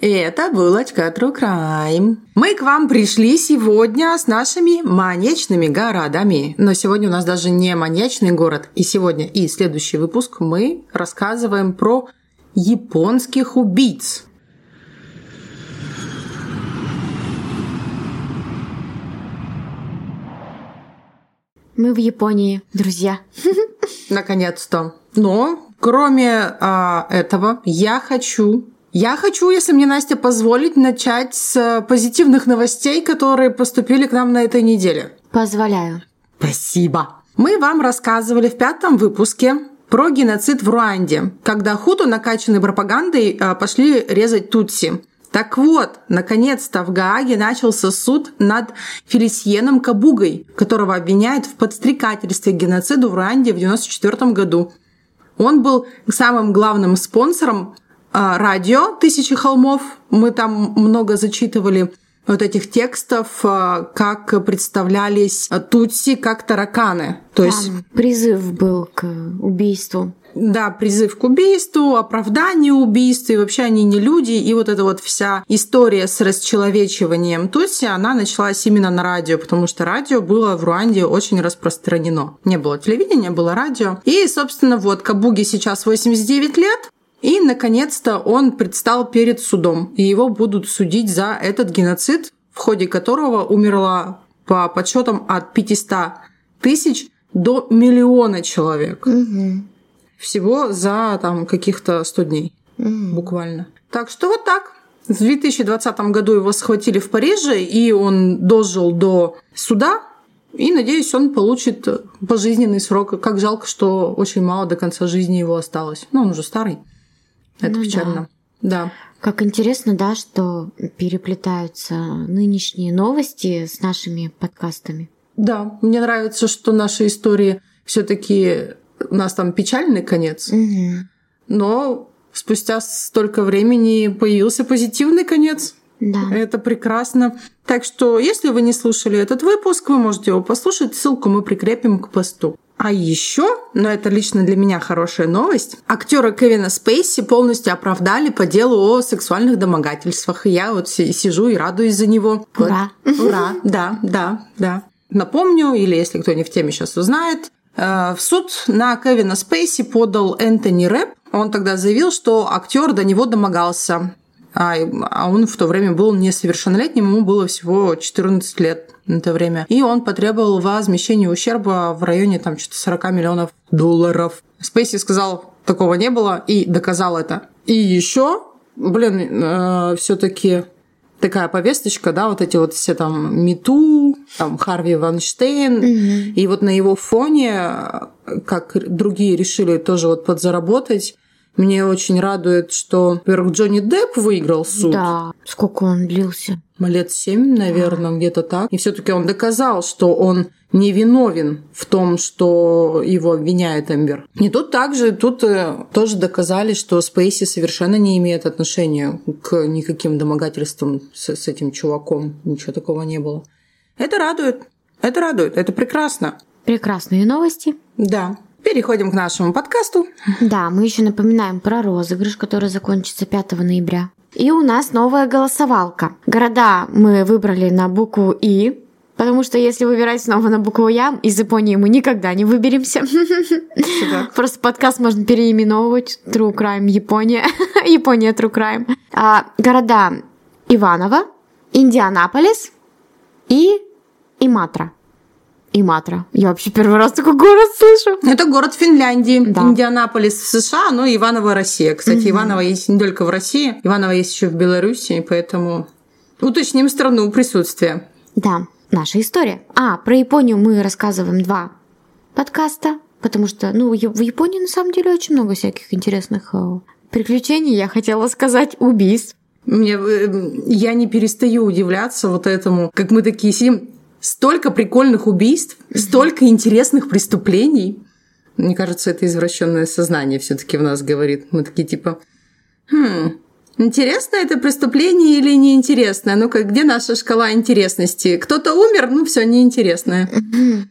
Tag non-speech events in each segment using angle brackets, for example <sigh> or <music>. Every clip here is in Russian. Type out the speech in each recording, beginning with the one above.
Это булочка True Crime. Мы к вам пришли сегодня с нашими маньячными городами. Но сегодня у нас даже не маньячный город. И сегодня и следующий выпуск мы рассказываем про японских убийц. Мы в Японии, друзья. Наконец-то. Но кроме а, этого, я хочу я хочу, если мне Настя позволит, начать с позитивных новостей, которые поступили к нам на этой неделе. Позволяю. Спасибо. Мы вам рассказывали в пятом выпуске про геноцид в Руанде, когда хуту, накачанной пропагандой, а, пошли резать тутси. Так вот, наконец-то в Гааге начался суд над Фелисиеном Кабугой, которого обвиняют в подстрекательстве к геноциду в Руанде в 1994 году. Он был самым главным спонсором радио «Тысячи холмов». Мы там много зачитывали вот этих текстов, а, как представлялись тутси как тараканы. То есть призыв был к убийству. Да, призыв к убийству, оправдание убийства, и вообще они не люди. И вот эта вот вся история с расчеловечиванием Тутси, она началась именно на радио, потому что радио было в Руанде очень распространено. Не было телевидения, было радио. И, собственно, вот Кабуги сейчас 89 лет, и, наконец-то, он предстал перед судом, и его будут судить за этот геноцид, в ходе которого умерла по подсчетам от 500 тысяч до миллиона человек. Угу. Всего за там каких-то 100 дней. Угу. Буквально. Так что вот так. В 2020 году его схватили в Париже, и он дожил до суда. И, надеюсь, он получит пожизненный срок. Как жалко, что очень мало до конца жизни его осталось. Ну, он уже старый. Это ну, печально. Да. да. Как интересно, да, что переплетаются нынешние новости с нашими подкастами. Да, мне нравится, что наши истории все-таки у нас там печальный конец, угу. но спустя столько времени появился позитивный конец. Да. Это прекрасно. Так что, если вы не слушали этот выпуск, вы можете его послушать. Ссылку мы прикрепим к посту. А еще, но это лично для меня хорошая новость, актера Кевина Спейси полностью оправдали по делу о сексуальных домогательствах. И я вот сижу и радуюсь за него. Ура! Вот. Ура! Да, да, да. Напомню, или если кто не в теме сейчас узнает, э, в суд на Кевина Спейси подал Энтони Рэп. Он тогда заявил, что актер до него домогался. А, а он в то время был несовершеннолетним, ему было всего 14 лет на это время. И он потребовал возмещения ущерба в районе там что-то 40 миллионов долларов. Спейси сказал, такого не было, и доказал это. И еще, блин, э, все-таки такая повесточка, да, вот эти вот все там Мету, там Харви Ванштейн, mm-hmm. и вот на его фоне, как другие решили тоже вот подзаработать, мне очень радует, что, во-первых, Джонни Депп выиграл суд. Да, сколько он длился? Лет семь, наверное, да. где-то так. И все таки он доказал, что он невиновен в том, что его обвиняет Эмбер. И тут также, тут э, тоже доказали, что Спейси совершенно не имеет отношения к никаким домогательствам с, с этим чуваком. Ничего такого не было. Это радует. Это радует. Это прекрасно. Прекрасные новости. Да. Переходим к нашему подкасту. Да, мы еще напоминаем про розыгрыш, который закончится 5 ноября. И у нас новая голосовалка. Города мы выбрали на букву И, Потому что если выбирать снова на букву Я, из Японии мы никогда не выберемся. Сюда. Просто подкаст можно переименовывать. True Crime Япония. <laughs> Япония True Crime. А, города Иваново, Индианаполис и Иматра. Иматра. Я вообще первый раз такой город слышу. Это город Финляндии, Да. Индианаполис в США, но Иваново Россия. Кстати, Иваново есть не только в России, Иваново есть еще в Беларуси, поэтому уточним страну присутствия. Да, наша история. А, про Японию мы рассказываем два подкаста, потому что, ну, в Японии на самом деле очень много всяких интересных э, приключений, я хотела сказать, убийств. Мне, э, я не перестаю удивляться вот этому, как мы такие сидим. Столько прикольных убийств, столько интересных преступлений. Мне кажется, это извращенное сознание все-таки в нас говорит. Мы такие типа, хм, интересно это преступление или неинтересное? Ну-ка, где наша шкала интересности? Кто-то умер, ну все неинтересное.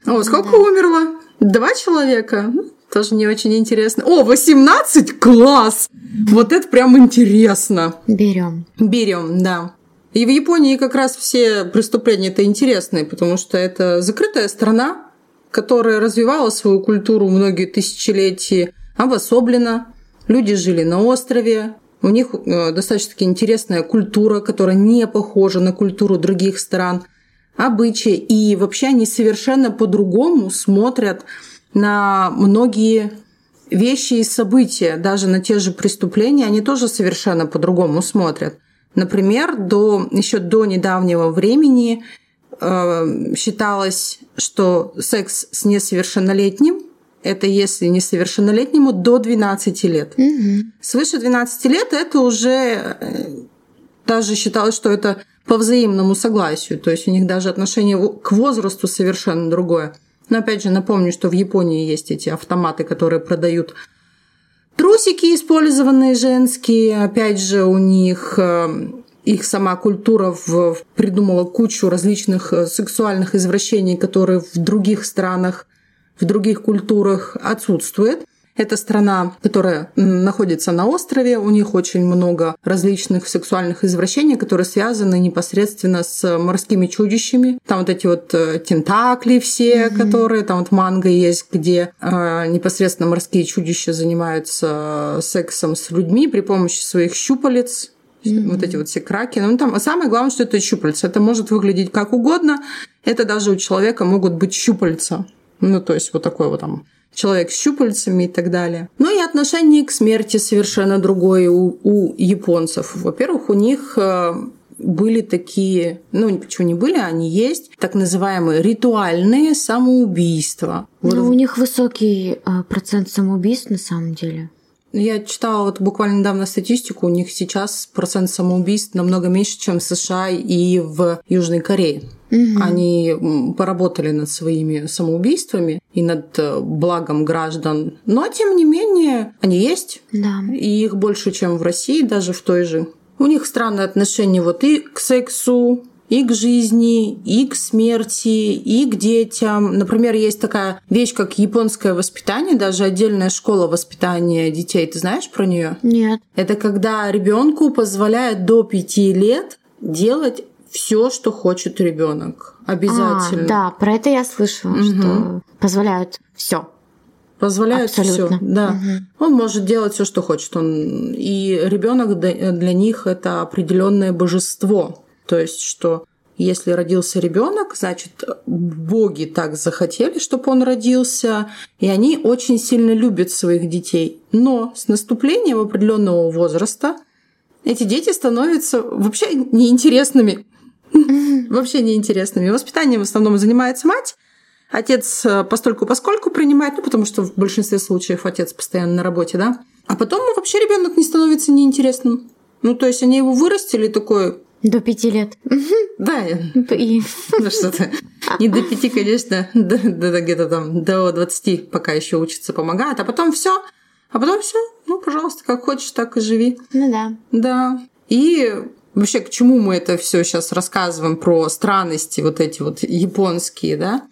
О, сколько умерло? Два человека? Ну, Тоже не очень интересно. О, 18? Класс! Вот это прям интересно. Берем. Берем, да. И в Японии как раз все преступления это интересные, потому что это закрытая страна, которая развивала свою культуру многие тысячелетия, обособлена. Люди жили на острове, у них э, достаточно таки интересная культура, которая не похожа на культуру других стран, обычаи. И вообще они совершенно по-другому смотрят на многие вещи и события, даже на те же преступления, они тоже совершенно по-другому смотрят. Например, до, еще до недавнего времени э, считалось, что секс с несовершеннолетним это если несовершеннолетнему до 12 лет. Свыше 12 лет это уже э, даже считалось, что это по взаимному согласию. То есть у них даже отношение к возрасту совершенно другое. Но опять же напомню, что в Японии есть эти автоматы, которые продают трусики использованные женские. Опять же у них э, их сама культура в- придумала кучу различных э, сексуальных извращений, которые в других странах, в других культурах отсутствуют. Это страна, которая находится на острове. У них очень много различных сексуальных извращений, которые связаны непосредственно с морскими чудищами. Там вот эти вот э, тентакли все, которые... Там вот манга есть, где э, непосредственно морские чудища занимаются сексом с людьми при помощи своих щупалец. Вот эти вот все краки. Ну, там, а самое главное, что это щупальца. Это может выглядеть как угодно. Это даже у человека могут быть щупальца. Ну, то есть вот такой вот там человек с щупальцами и так далее. Ну и отношение к смерти совершенно другое у, у японцев. Во-первых, у них э, были такие, ну почему не были, они есть, так называемые ритуальные самоубийства. Вот Ну, у них высокий э, процент самоубийств на самом деле. Я читала вот буквально недавно статистику, у них сейчас процент самоубийств намного меньше, чем в США и в Южной Корее. Они м, поработали над своими самоубийствами и над э, благом граждан. Но, тем не менее, они есть. Да. И их больше, чем в России, даже в той же. У них странное отношение вот и к сексу, и к жизни, и к смерти, и к детям. Например, есть такая вещь, как японское воспитание, даже отдельная школа воспитания детей. Ты знаешь про нее? Нет. Это когда ребенку позволяют до пяти лет делать все, что хочет ребенок. Обязательно. А, да, про это я слышала, что позволяют все. Позволяют все. Да. Он может делать все, что хочет. Он... И ребенок для них это определенное божество. То есть, что если родился ребенок, значит, боги так захотели, чтобы он родился, и они очень сильно любят своих детей. Но с наступлением определенного возраста эти дети становятся вообще неинтересными. <laughs> Вообще неинтересными. Воспитанием в основном занимается мать. Отец э, постольку поскольку принимает, ну, потому что в большинстве случаев отец постоянно на работе, да. А потом вообще ребенок не становится неинтересным. Ну, то есть они его вырастили такой, До пяти лет. да, И... <laughs> ну что-то. Не до пяти, конечно, до, до- где-то там до 20, пока еще учится, помогает, а потом все. А потом все, ну, пожалуйста, как хочешь, так и живи. Ну да. Да. И вообще, к чему мы это все сейчас рассказываем про странности вот эти вот японские, да?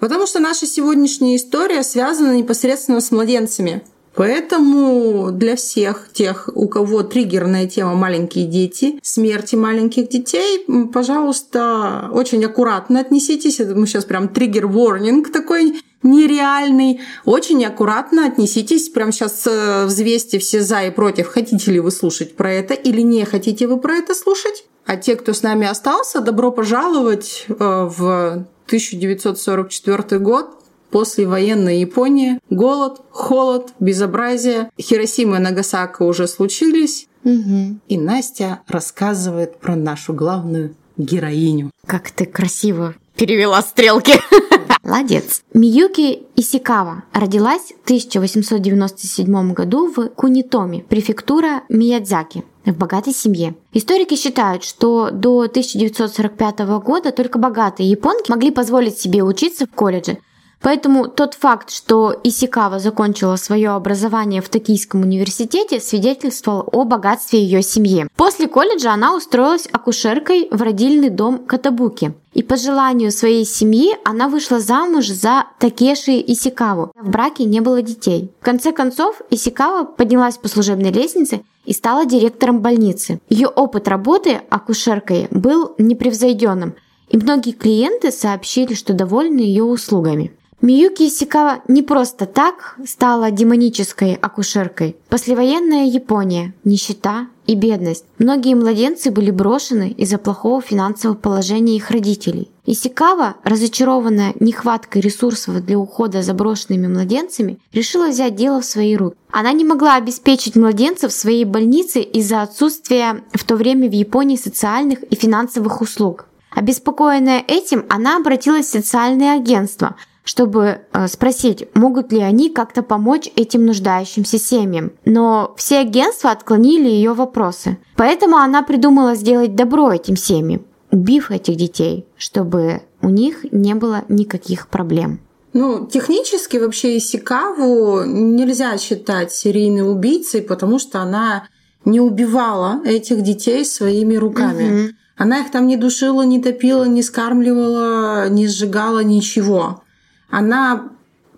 Потому что наша сегодняшняя история связана непосредственно с младенцами. Поэтому для всех тех, у кого триггерная тема маленькие дети, смерти маленьких детей, пожалуйста, очень аккуратно отнеситесь. Это мы сейчас прям триггер-ворнинг такой нереальный. Очень аккуратно отнеситесь. Прям сейчас э, взвесьте все за и против. Хотите ли вы слушать про это или не хотите вы про это слушать? А те, кто с нами остался, добро пожаловать э, в 1944 год, послевоенная Япония, голод, холод, безобразие. Хиросима и Нагасака уже случились. Угу. И Настя рассказывает про нашу главную героиню. Как ты красиво перевела стрелки. <laughs> Молодец. Миюки Исикава родилась в 1897 году в Кунитоми, префектура Миядзаки в богатой семье. Историки считают, что до 1945 года только богатые японки могли позволить себе учиться в колледже, Поэтому тот факт, что Исикава закончила свое образование в Токийском университете, свидетельствовал о богатстве ее семьи. После колледжа она устроилась акушеркой в родильный дом Катабуки. И по желанию своей семьи она вышла замуж за Такеши Исикаву. В браке не было детей. В конце концов, Исикава поднялась по служебной лестнице и стала директором больницы. Ее опыт работы акушеркой был непревзойденным, и многие клиенты сообщили, что довольны ее услугами. Миюки Исикава не просто так стала демонической акушеркой. Послевоенная Япония, нищета и бедность. Многие младенцы были брошены из-за плохого финансового положения их родителей. Исикава, разочарованная нехваткой ресурсов для ухода за брошенными младенцами, решила взять дело в свои руки. Она не могла обеспечить младенцев в своей больнице из-за отсутствия в то время в Японии социальных и финансовых услуг. Обеспокоенная этим, она обратилась в социальное агентство, чтобы э, спросить, могут ли они как-то помочь этим нуждающимся семьям. Но все агентства отклонили ее вопросы. Поэтому она придумала сделать добро этим семьям, убив этих детей, чтобы у них не было никаких проблем. Ну, технически вообще Исикаву нельзя считать серийной убийцей, потому что она не убивала этих детей своими руками. Угу. Она их там не душила, не топила, не скармливала, не сжигала ничего она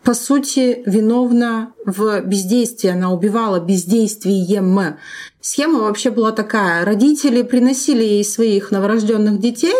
по сути, виновна в бездействии. Она убивала бездействием. Схема вообще была такая. Родители приносили ей своих новорожденных детей,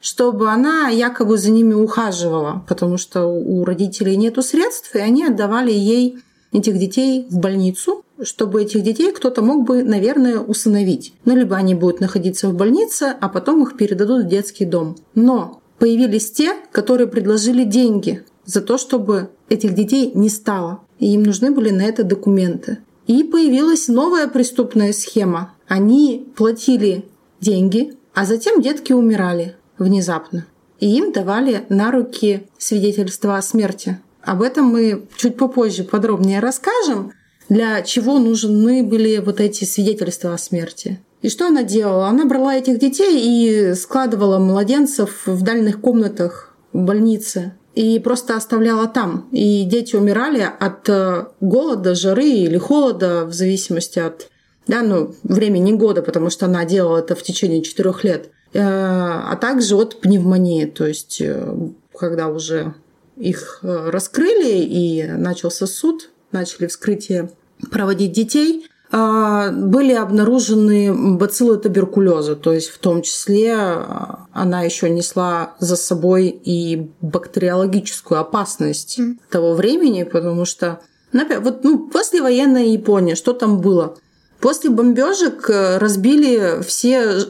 чтобы она якобы за ними ухаживала, потому что у родителей нету средств, и они отдавали ей этих детей в больницу, чтобы этих детей кто-то мог бы, наверное, усыновить. Ну, либо они будут находиться в больнице, а потом их передадут в детский дом. Но появились те, которые предложили деньги за то, чтобы этих детей не стало. И им нужны были на это документы. И появилась новая преступная схема. Они платили деньги, а затем детки умирали внезапно. И им давали на руки свидетельства о смерти. Об этом мы чуть попозже подробнее расскажем, для чего нужны были вот эти свидетельства о смерти. И что она делала? Она брала этих детей и складывала младенцев в дальних комнатах в больнице и просто оставляла там. И дети умирали от э, голода, жары или холода, в зависимости от да, ну, времени года, потому что она делала это в течение четырех лет, э, а также от пневмонии, то есть э, когда уже их раскрыли и начался суд, начали вскрытие проводить детей, были обнаружены бациллы туберкулеза, то есть в том числе а, она еще несла за собой и бактериологическую опасность mm. того времени, потому что вот, ну, послевоенная Япония, что там было? После бомбежек э, разбили все,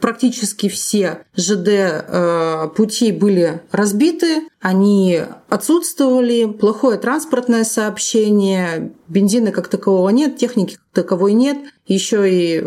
практически все ЖД э, пути были разбиты, они отсутствовали, плохое транспортное сообщение, бензина как такового нет, техники как таковой нет, еще и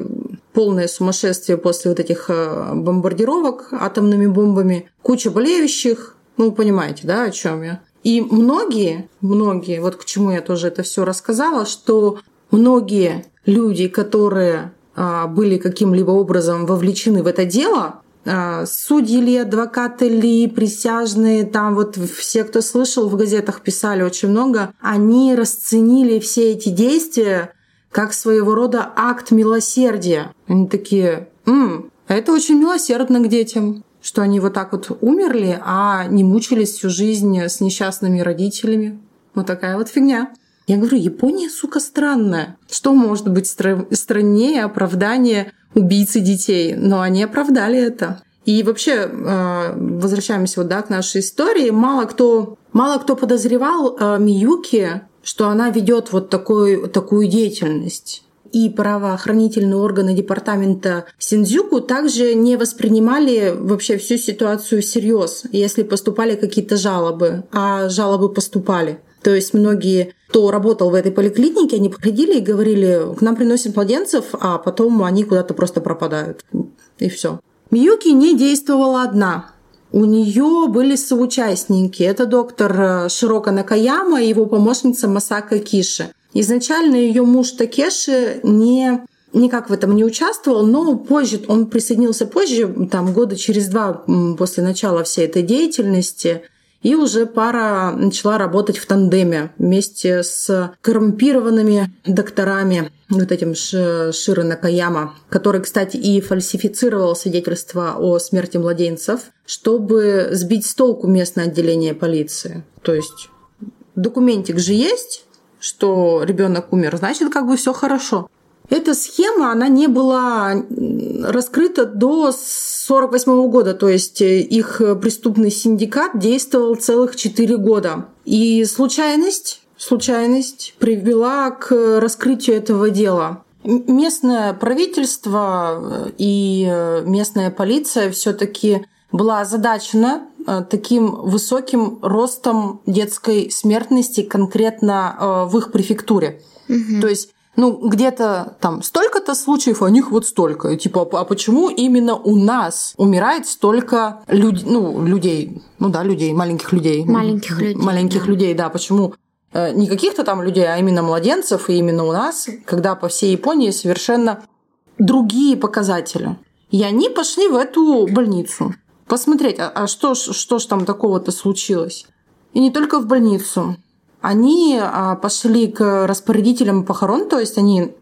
полное сумасшествие после вот этих э, бомбардировок атомными бомбами, куча болеющих, ну, понимаете, да, о чем я? И многие, многие, вот к чему я тоже это все рассказала, что многие люди, которые а, были каким-либо образом вовлечены в это дело, а, судьи ли, адвокаты ли, присяжные, там вот все, кто слышал, в газетах писали очень много, они расценили все эти действия как своего рода акт милосердия. Они такие, М, это очень милосердно к детям, что они вот так вот умерли, а не мучились всю жизнь с несчастными родителями. Вот такая вот фигня. Я говорю, Япония, сука, странная. Что может быть стра- страннее оправдания убийцы детей? Но они оправдали это. И вообще, э, возвращаемся вот, да, к нашей истории, мало кто, мало кто подозревал э, Миюки, что она ведет вот такой, такую деятельность. и правоохранительные органы департамента Синдзюку также не воспринимали вообще всю ситуацию всерьез, если поступали какие-то жалобы, а жалобы поступали. То есть многие, кто работал в этой поликлинике, они приходили и говорили, к нам приносят младенцев, а потом они куда-то просто пропадают. И все. Миюки не действовала одна. У нее были соучастники. Это доктор Широка Накаяма и его помощница Масака Киши. Изначально ее муж Такеши не никак в этом не участвовал, но позже он присоединился позже, там года через два после начала всей этой деятельности. И уже пара начала работать в тандеме вместе с коррумпированными докторами, вот этим Широ Накаяма, который, кстати, и фальсифицировал свидетельства о смерти младенцев, чтобы сбить с толку местное отделение полиции. То есть документик же есть, что ребенок умер, значит, как бы все хорошо. Эта схема, она не была раскрыта до 1948 года, то есть э, их преступный синдикат действовал целых 4 года. И случайность, случайность привела к раскрытию этого дела. Местное правительство э, и э, местная полиция все-таки была озадачена таким высоким ростом детской смертности конкретно в их префектуре. Угу. То есть ну, где-то там столько-то случаев, а у них вот столько. И, типа, а почему именно у нас умирает столько люд... ну, людей? Ну да, людей, маленьких людей. Маленьких людей. Маленьких да. людей, да. Почему? Э, не каких-то там людей, а именно младенцев, и именно у нас, когда по всей Японии совершенно другие показатели. И они пошли в эту больницу посмотреть, а, а что, что ж там такого-то случилось. И не только в больницу они а, пошли к распорядителям похорон, то есть они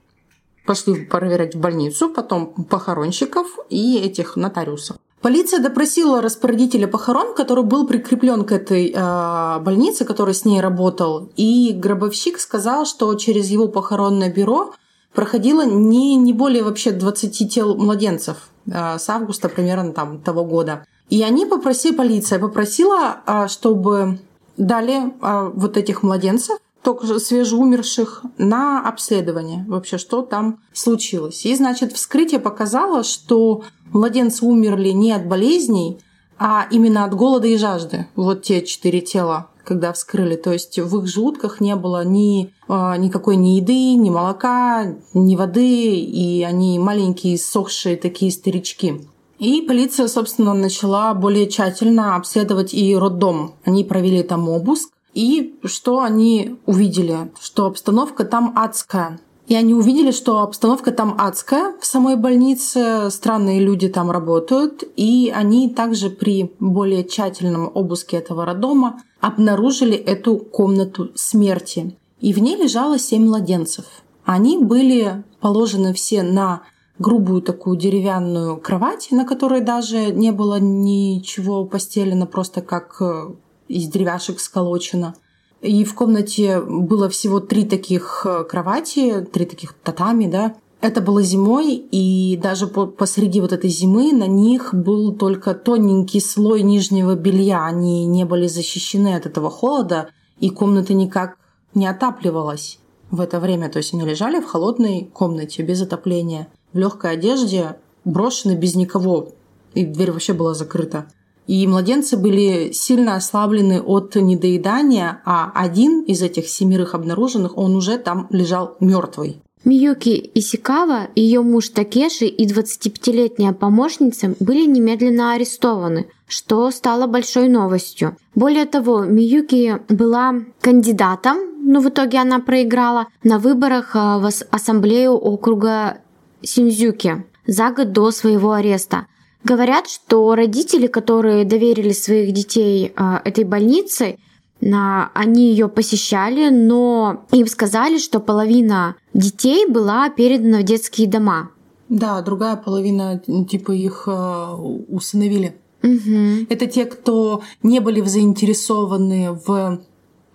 пошли проверять в больницу, потом похоронщиков и этих нотариусов. Полиция допросила распорядителя похорон, который был прикреплен к этой э, больнице, который с ней работал, и гробовщик сказал, что через его похоронное бюро проходило не, не более вообще 20 тел младенцев э, с августа примерно там того года. И они попросили, полиция попросила, чтобы дали а, вот этих младенцев, только свежеумерших, на обследование вообще, что там случилось. И, значит, вскрытие показало, что младенцы умерли не от болезней, а именно от голода и жажды. Вот те четыре тела, когда вскрыли. То есть в их желудках не было ни э, никакой ни еды, ни молока, ни воды, и они маленькие, сохшие такие старички. И полиция, собственно, начала более тщательно обследовать и роддом. Они провели там обыск. И что они увидели? Что обстановка там адская. И они увидели, что обстановка там адская. В самой больнице странные люди там работают. И они также при более тщательном обыске этого роддома обнаружили эту комнату смерти. И в ней лежало семь младенцев. Они были положены все на грубую такую деревянную кровать, на которой даже не было ничего постелено, просто как э, из деревяшек сколочено. И в комнате было всего три таких э, кровати, три таких татами, да. Это было зимой, и даже посреди вот этой зимы на них был только тоненький слой нижнего белья. Они не были защищены от этого холода, и комната никак не отапливалась в это время. То есть они лежали в холодной комнате без отопления в легкой одежде, брошены без никого, и дверь вообще была закрыта. И младенцы были сильно ослаблены от недоедания, а один из этих семерых обнаруженных, он уже там лежал мертвый. Миюки Исикава, ее муж Такеши и 25-летняя помощница были немедленно арестованы, что стало большой новостью. Более того, Миюки была кандидатом, но в итоге она проиграла на выборах а, в ассамблею округа Синдзюке за год до своего ареста. Говорят, что родители, которые доверили своих детей э, этой больнице, на, они ее посещали, но им сказали, что половина детей была передана в детские дома. Да, другая половина типа их э, усыновили. Угу. Это те, кто не были заинтересованы в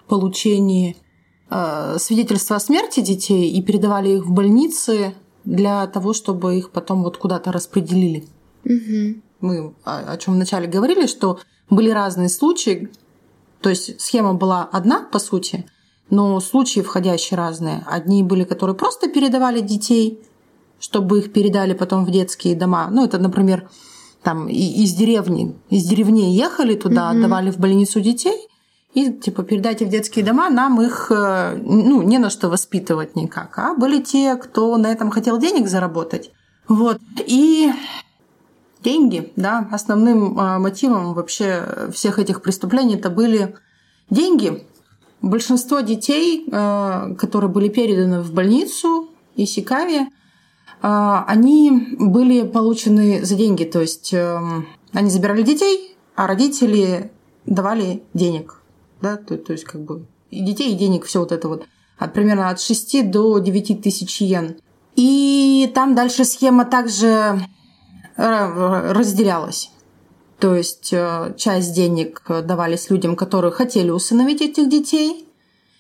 получении свидетельства о смерти детей и передавали их в больницы для того, чтобы их потом вот куда-то распределили. Угу. Мы о, о чем вначале говорили, что были разные случаи. То есть схема была одна, по сути, но случаи входящие разные. Одни были, которые просто передавали детей, чтобы их передали потом в детские дома. Ну, это, например, там из деревни, из деревни ехали туда, mm-hmm. отдавали в больницу детей, и типа передайте в детские дома, нам их э, ну, не на что воспитывать никак. А были те, кто на этом хотел денег заработать. Вот. И деньги, да, основным э, мотивом вообще всех этих преступлений это были деньги. Большинство детей, э, которые были переданы в больницу и Сикави, они были получены за деньги. То есть они забирали детей, а родители давали денег да, то, то есть как бы и детей, и денег, все вот это вот, от, примерно от 6 до 9 тысяч йен. И там дальше схема также э, разделялась. То есть э, часть денег давались людям, которые хотели усыновить этих детей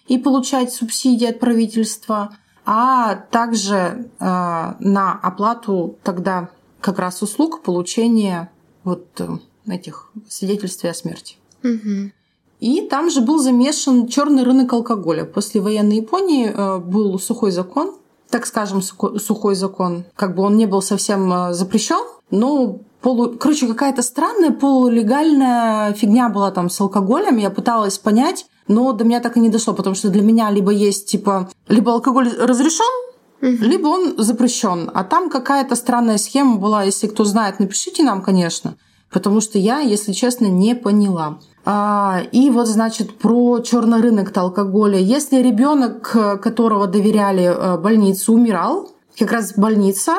и получать субсидии от правительства, а также э, на оплату тогда как раз услуг получения вот этих свидетельств о смерти. Угу. И там же был замешан черный рынок алкоголя. После военной Японии э, был сухой закон, так скажем, сухой закон. Как бы он не был совсем э, запрещен, но полу... Короче, какая-то странная полулегальная фигня была там с алкоголем. Я пыталась понять, но до меня так и не дошло, потому что для меня либо есть, типа, либо алкоголь разрешен, либо он запрещен. А там какая-то странная схема была. Если кто знает, напишите нам, конечно. Потому что я, если честно, не поняла. А, и вот, значит, про черный рынок алкоголя. Если ребенок, которого доверяли э, больнице, умирал, как раз больница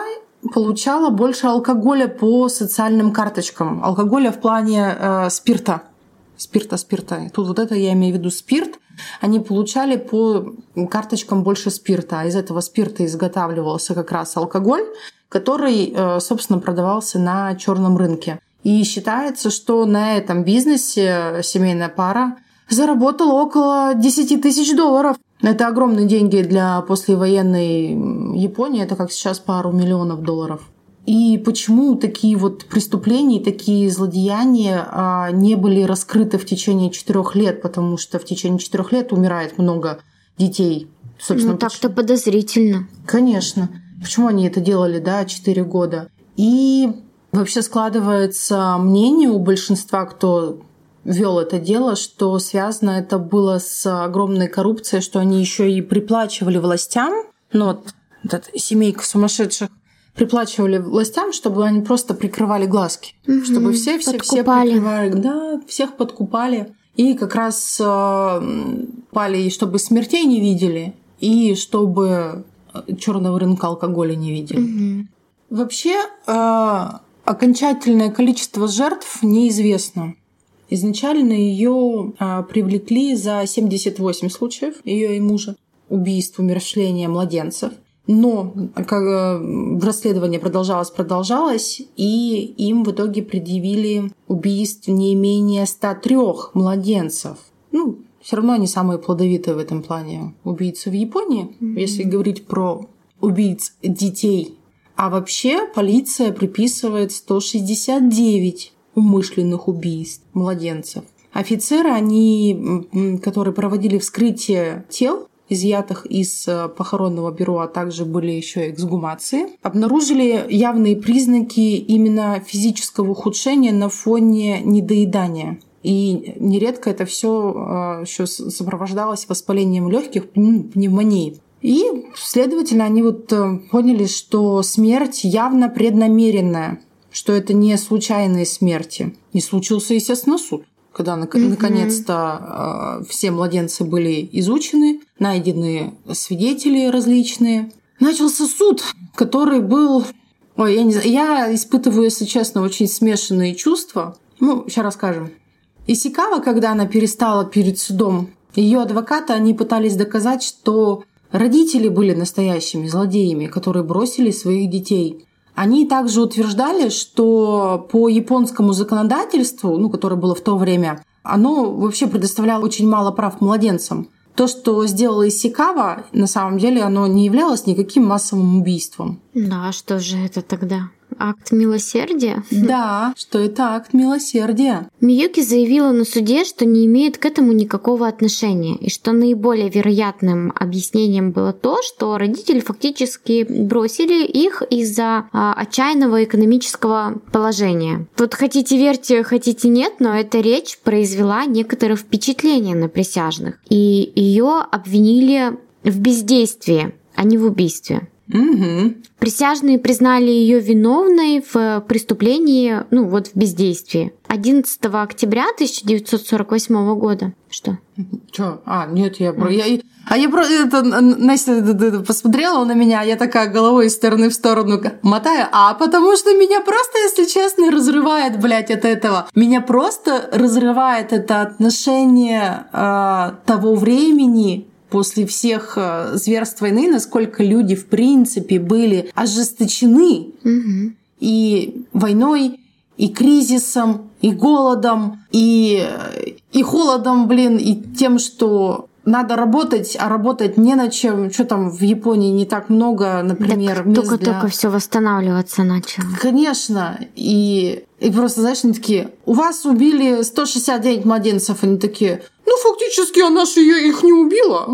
получала больше алкоголя по социальным карточкам. Алкоголя в плане э, спирта. Спирта, спирта. Тут вот это я имею в виду спирт. Они получали по карточкам больше спирта. А из этого спирта изготавливался как раз алкоголь, который, э, собственно, продавался на черном рынке. И считается, что на этом бизнесе семейная пара заработала около 10 тысяч долларов. Это огромные деньги для послевоенной Японии. Это как сейчас пару миллионов долларов. И почему такие вот преступления, такие злодеяния а, не были раскрыты в течение четырех лет? Потому что в течение четырех лет умирает много детей. Собственно, ну, так-то подозрительно. Конечно. Почему они это делали, да, четыре года? И Вообще складывается мнение у большинства, кто вел это дело, что связано это было с огромной коррупцией, что они еще и приплачивали властям, ну вот эта семейка сумасшедших приплачивали властям, чтобы они просто прикрывали глазки, угу, чтобы все все все прикрывали, да, всех подкупали. И как раз э, пали, чтобы смертей не видели и чтобы черного рынка алкоголя не видели. Угу. Вообще э, Окончательное количество жертв неизвестно. Изначально ее а, привлекли за 78 случаев, ее и мужа, убийств, умершления младенцев. Но как, э, расследование продолжалось, продолжалось, и им в итоге предъявили убийств не менее 103 младенцев. Ну, все равно они самые плодовитые в этом плане убийцы в Японии. Mm-hmm. Если говорить про убийц детей а вообще полиция приписывает 169 умышленных убийств младенцев. Офицеры, они, которые проводили вскрытие тел, изъятых из э, похоронного бюро, а также были еще эксгумации, обнаружили явные признаки именно физического ухудшения на фоне недоедания. И нередко это все э, еще сопровождалось воспалением легких, пневмонией. И, следовательно, они вот э, поняли, что смерть явно преднамеренная, что это не случайные смерти. Не случился, естественно, суд когда mm-hmm. наконец-то э, все младенцы были изучены, найдены свидетели различные. Начался суд, который был... Ой, я, не знаю, я испытываю, если честно, очень смешанные чувства. Ну, сейчас расскажем. Исикава, когда она перестала перед судом, ее адвокаты, они пытались доказать, что Родители были настоящими злодеями, которые бросили своих детей. Они также утверждали, что по японскому законодательству, ну, которое было в то время, оно вообще предоставляло очень мало прав младенцам. То, что сделала Исикава, на самом деле оно не являлось никаким массовым убийством. Да, а что же это тогда? Акт милосердия? Да, что это акт милосердия. Миюки заявила на суде, что не имеет к этому никакого отношения, и что наиболее вероятным объяснением было то, что родители фактически бросили их из-за а, отчаянного экономического положения. Вот хотите верьте, хотите нет, но эта речь произвела некоторое впечатление на присяжных, и ее обвинили в бездействии, а не в убийстве. Угу. Присяжные признали ее виновной в преступлении, ну вот в бездействии. 11 октября 1948 года. Что? Че? А, нет, я про... Я... А я про... Это, Настя посмотрела на меня, я такая головой из стороны в сторону мотаю, а потому что меня просто, если честно, разрывает, блядь, от этого. Меня просто разрывает это отношение э, того времени, после всех э, зверств войны, насколько люди в принципе были ожесточены Угу. и войной, и кризисом, и голодом, и, и холодом, блин, и тем, что надо работать, а работать не на чем. Что там в Японии не так много, например, Так только-только для- все восстанавливаться начало. Конечно. И, и просто, знаешь, они такие, у вас убили 169 младенцев. Они такие, ну, фактически она же её- их не убила.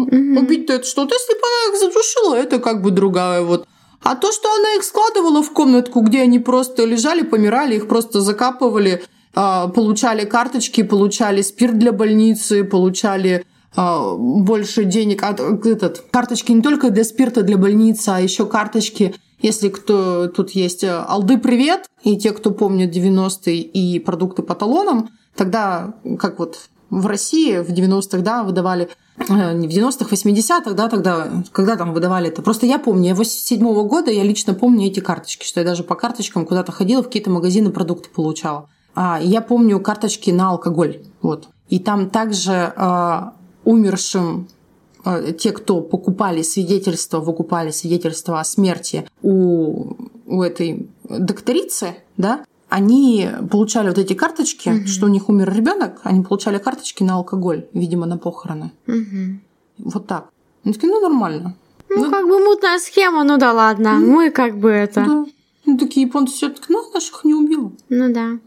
Убить-то это что-то. Если бы она их задушила, это как бы другая вот. А то, что она их складывала в комнатку, где они просто лежали, помирали, их просто закапывали, а, получали карточки, получали спирт для больницы, получали а, больше денег. А, этот, карточки не только для спирта для больницы, а еще карточки, если кто тут есть э, Алды привет, и те, кто помнит 90-е и продукты по талонам, тогда, как вот в России в 90-х, да, выдавали, э, не в 90-х, 80-х, да, тогда, когда там выдавали это. Просто я помню, я 87 -го года, я лично помню эти карточки, что я даже по карточкам куда-то ходила, в какие-то магазины продукты получала. А, я помню карточки на алкоголь, вот. И там также э, умершим э, те, кто покупали свидетельство, выкупали свидетельство о смерти у, у этой докторицы, да, они получали вот эти карточки, Мгм. что у них умер ребенок, они получали карточки на алкоголь, видимо, на похороны. Мгм. Вот так. Они такие, ну нормально. Ну, Да. как бы мутная схема, ну да ладно. Мы как бы это. Да. Ну, такие японцы все таки ну, она ж их не убила. Ну да.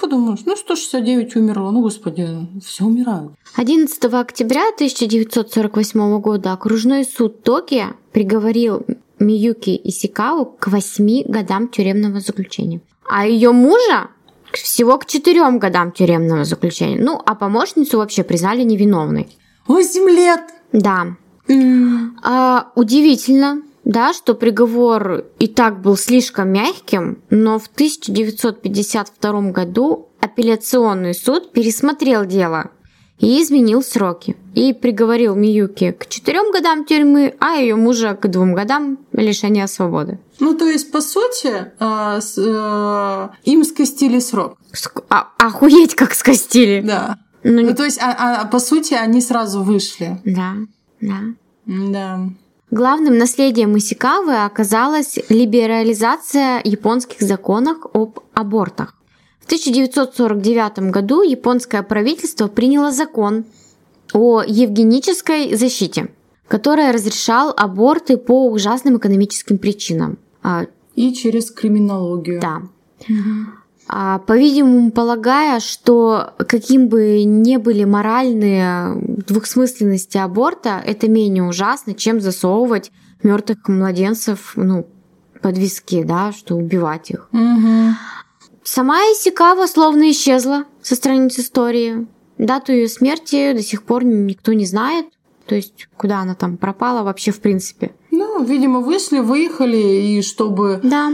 Подумаешь, ну 169 умерло, ну господи, все умирают. 11 октября 1948 года окружной суд Токио приговорил Миюки Исикаву к 8 годам тюремного заключения. А ее мужа всего к 4 годам тюремного заключения. Ну, а помощницу вообще признали невиновной. 8 лет! Да. А, удивительно, да, что приговор и так был слишком мягким, но в 1952 году апелляционный суд пересмотрел дело и изменил сроки. И приговорил Миюки к четырем годам тюрьмы, а ее мужа к двум годам лишения свободы. Ну, то есть, по сути, а, с- э, им скостили срок. Ск- а- охуеть, как скостили. Да. Ну, Ну, то есть, а- а, по сути, они сразу вышли. да, да. Да. Главным наследием Исикавы оказалась либерализация японских законов об абортах. В 1949 году японское правительство приняло закон о евгенической защите, который разрешал аборты по ужасным экономическим причинам. А, И через криминологию. да. А, по-видимому, полагая, что каким бы ни были моральные двухсмысленности аборта, это менее ужасно, чем засовывать мертвых младенцев ну, под виски, да, что убивать их. Мгм. Сама Исикава словно исчезла со страниц истории. Дату ее смерти до сих пор никто не знает. То есть, куда она там пропала вообще в принципе. Ну, видимо, вышли, выехали, и чтобы Да,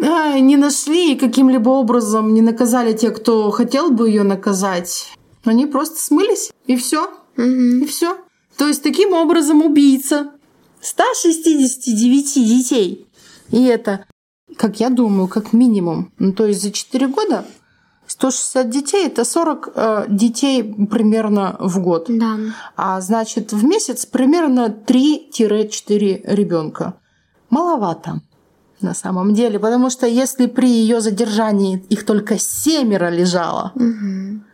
а, не нашли и каким-либо образом не наказали те, кто хотел бы ее наказать, они просто смылись, и все. Мгм. И все. То есть таким образом убийца 169 детей. И это, как я думаю, как минимум. Ну, то есть за 4 года 160 детей это 40 э, детей примерно в год. да. А значит, в месяц примерно 3-4 ребенка. Маловато на самом деле, потому что если при ее задержании их только семеро лежало, Мгм.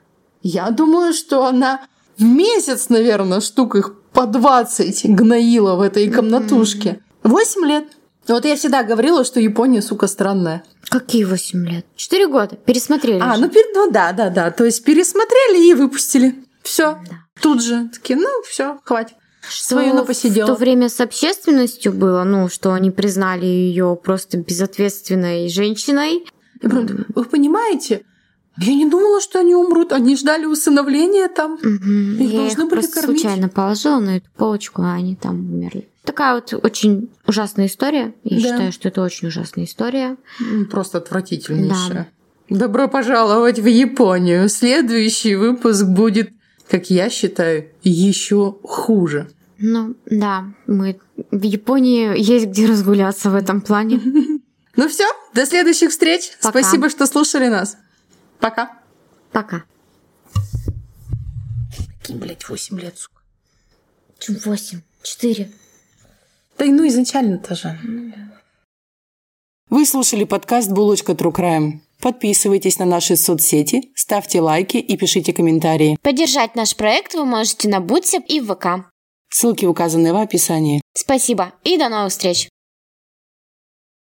я думаю, что она в месяц, наверное, штук их по 20 гноила в этой комнатушке. 8 лет. Вот я всегда говорила, что Япония, сука, странная. Какие 8 лет? 4 года. Пересмотрели. А, же. ну, пер- ну да, да, да. То есть пересмотрели и выпустили. Все. Да. Тут же такие, ну, все, хватит. Что Свою на В посидела. то время с общественностью было, ну, что они признали ее просто безответственной женщиной. И прям так, Вы понимаете? Я не думала, что они умрут. Они ждали усыновления там. Мгм. Их Я должны их были просто кормить. случайно положила на эту полочку, а они там умерли. Такая вот очень ужасная история. Я Да. считаю, что это очень ужасная история. М, Просто отвратительнейшая. Добро пожаловать в Японию. Следующий выпуск будет, как я считаю, еще хуже. Ну, да, мы в Японии есть где разгуляться в этом плане. <laughs> Ну все, до следующих встреч. Пока. Спасибо, что слушали нас. Пока. Пока. Какие, блядь, 8 лет, сука. Восемь, четыре. Да и ну изначально тоже. Вы слушали подкаст «Булочка True Crime». Подписывайтесь на наши соцсети, ставьте лайки и пишите комментарии. Поддержать наш проект вы можете на Бутсе и в ВК. Ссылки указаны в описании. Спасибо и до новых встреч!